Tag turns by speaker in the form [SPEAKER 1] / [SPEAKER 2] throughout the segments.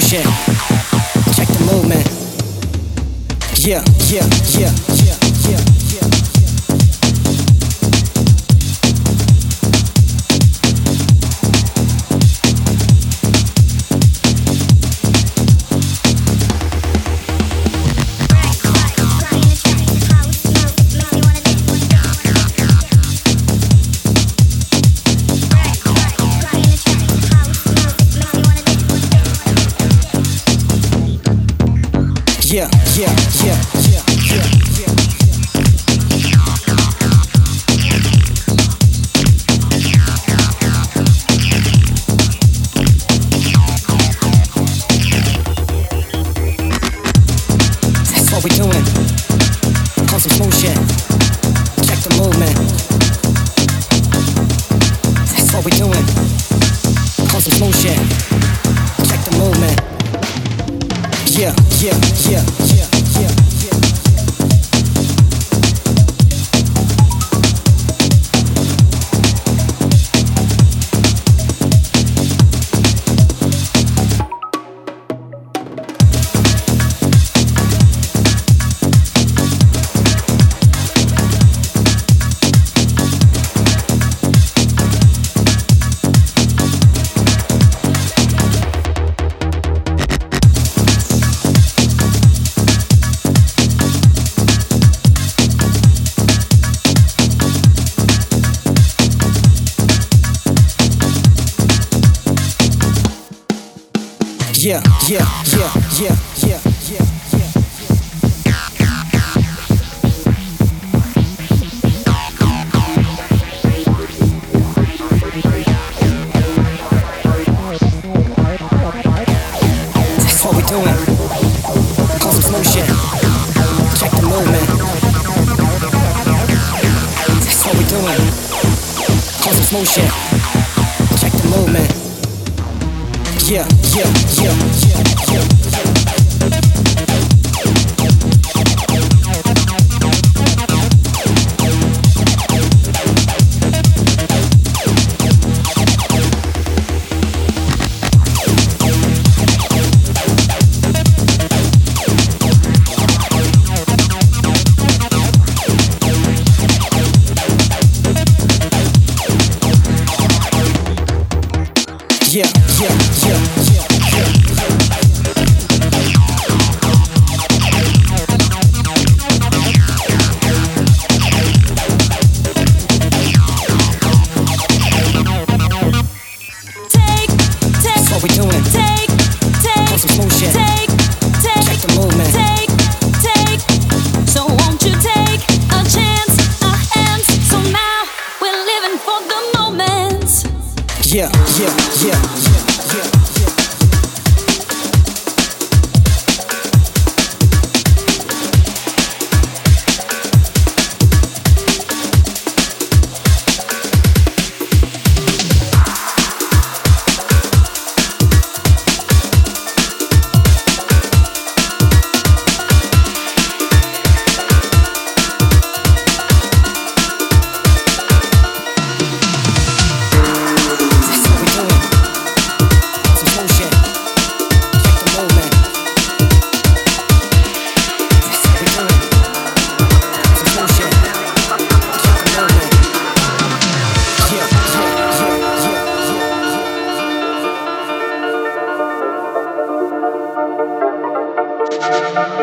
[SPEAKER 1] motion.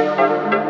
[SPEAKER 2] Thank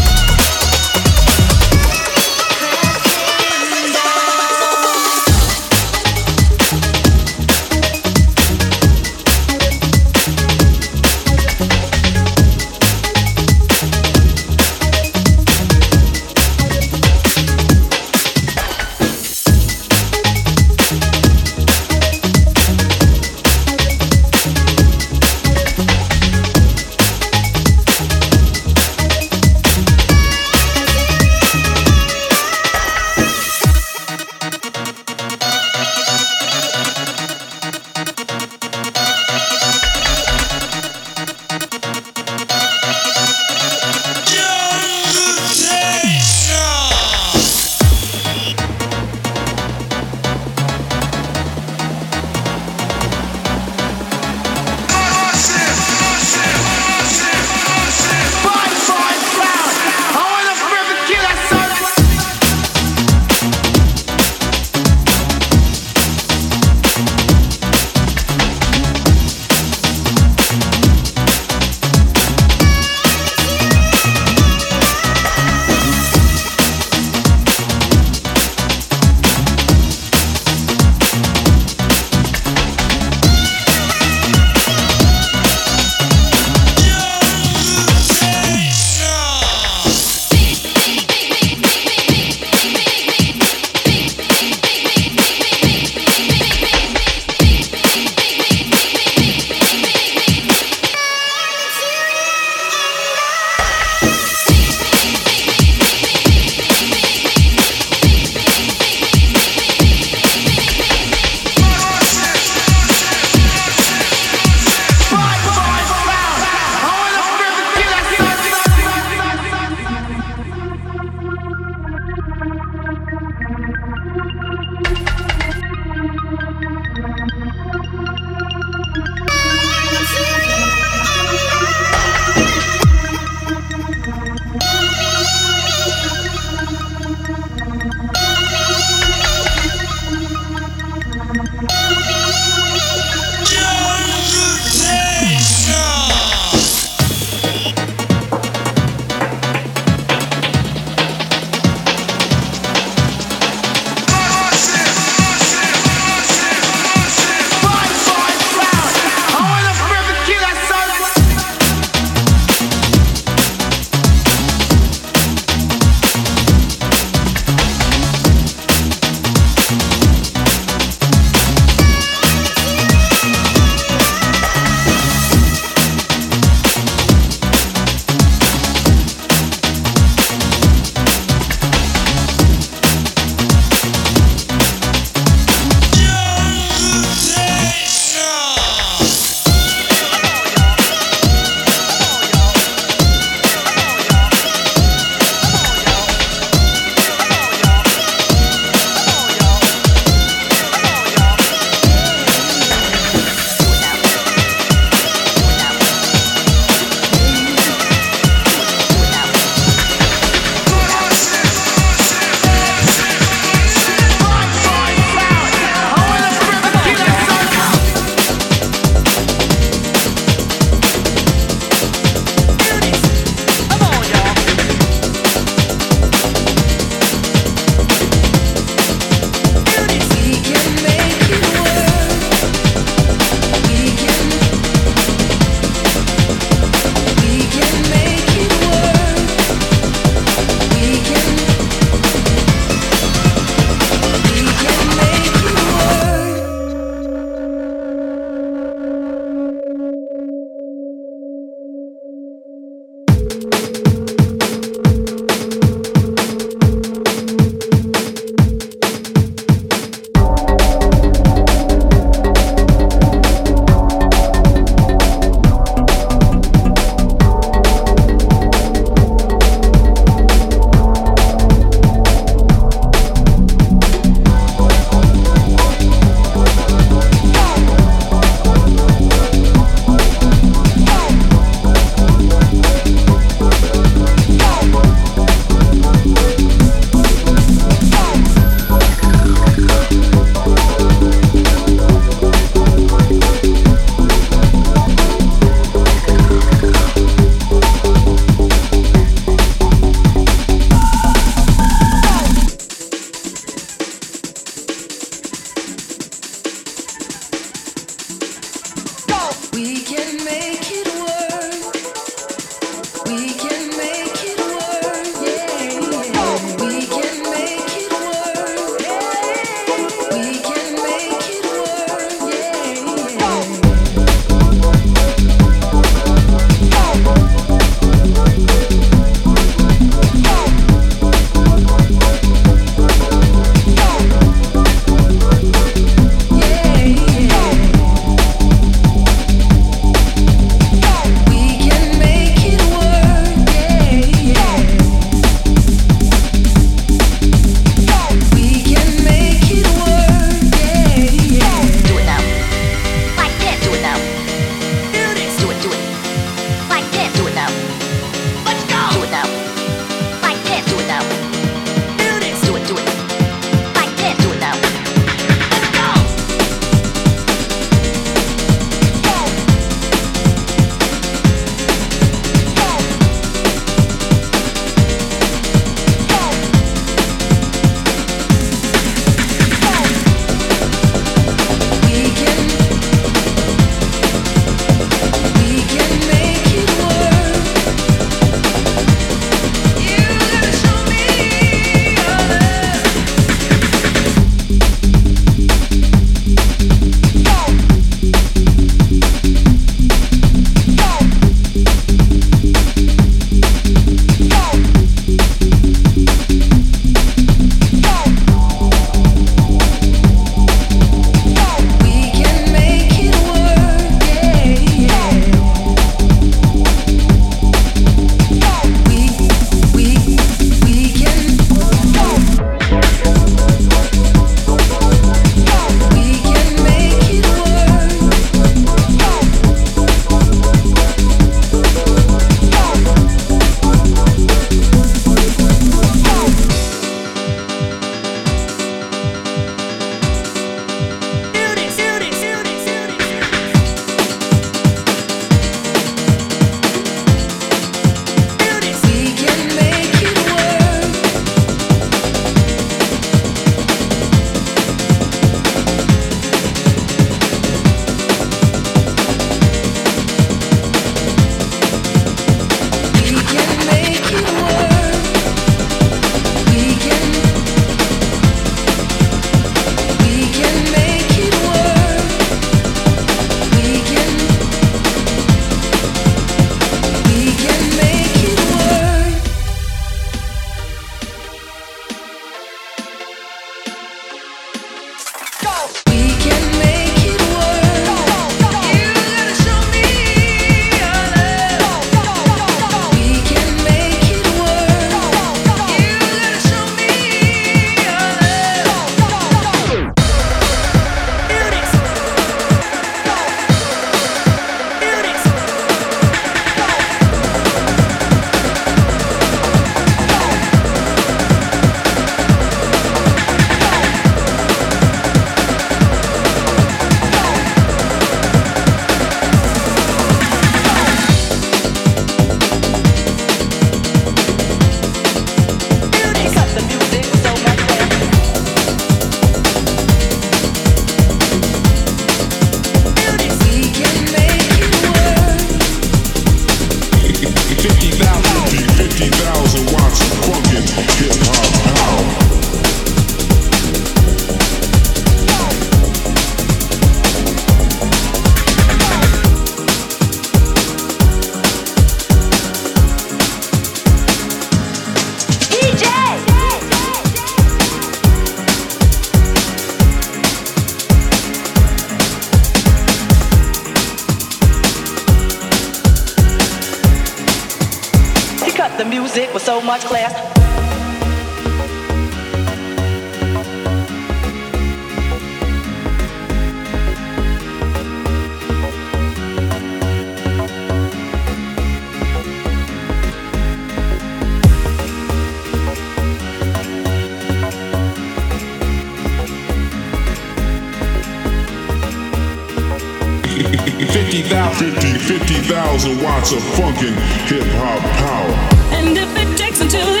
[SPEAKER 3] 50,000 watts of funkin' hip hop power.
[SPEAKER 4] And if it takes until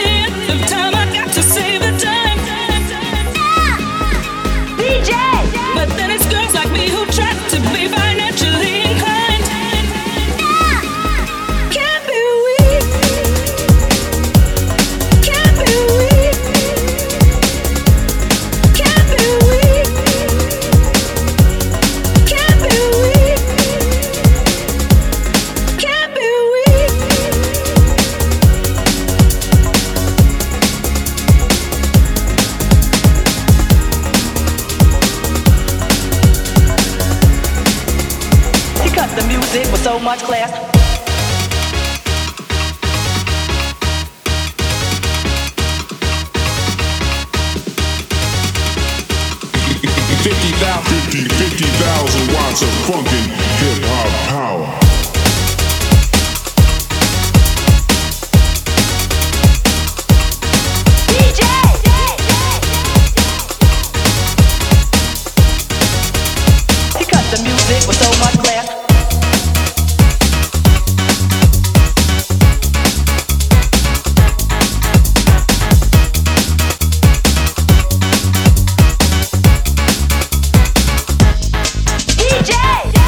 [SPEAKER 4] DJ.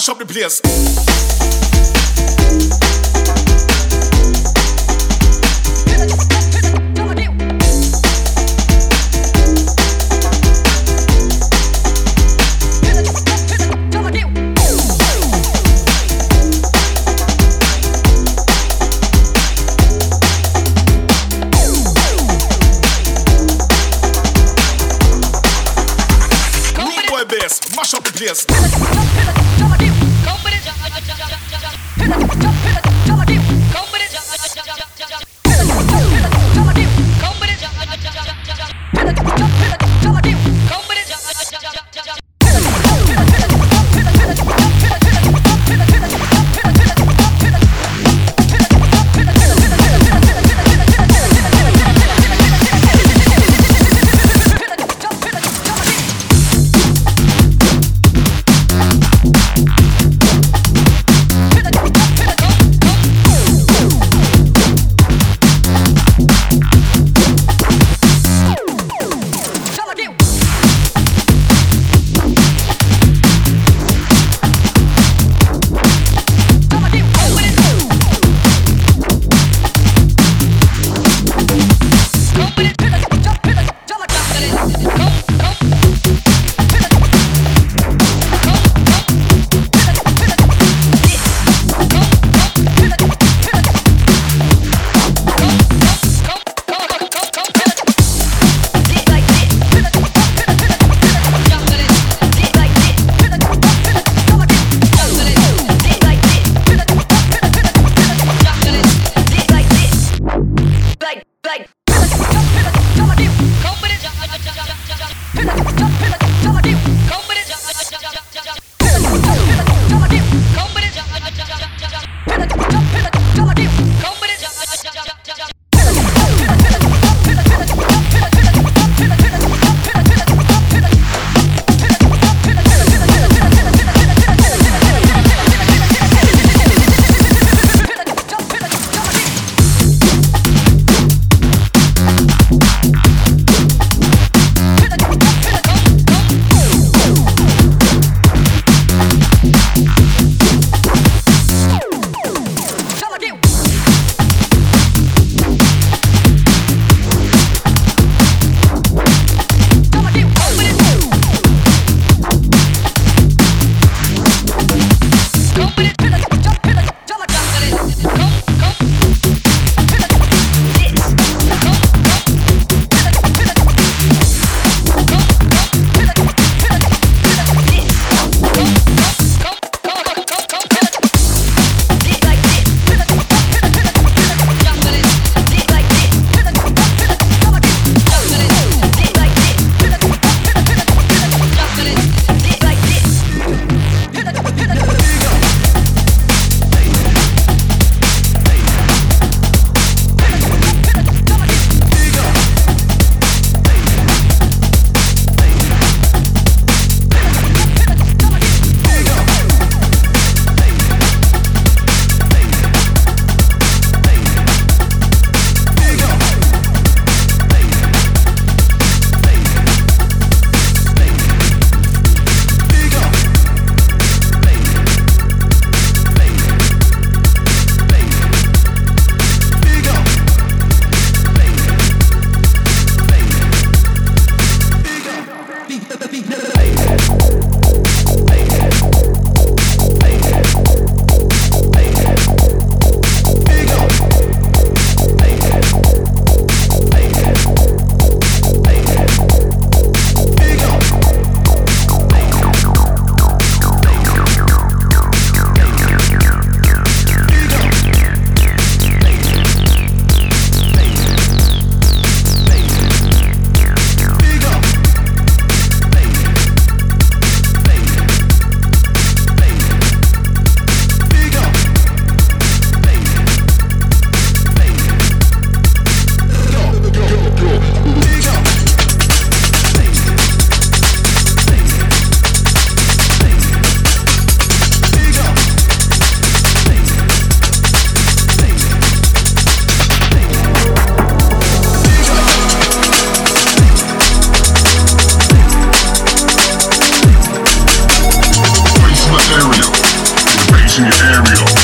[SPEAKER 5] Mash up the place.
[SPEAKER 3] in your area.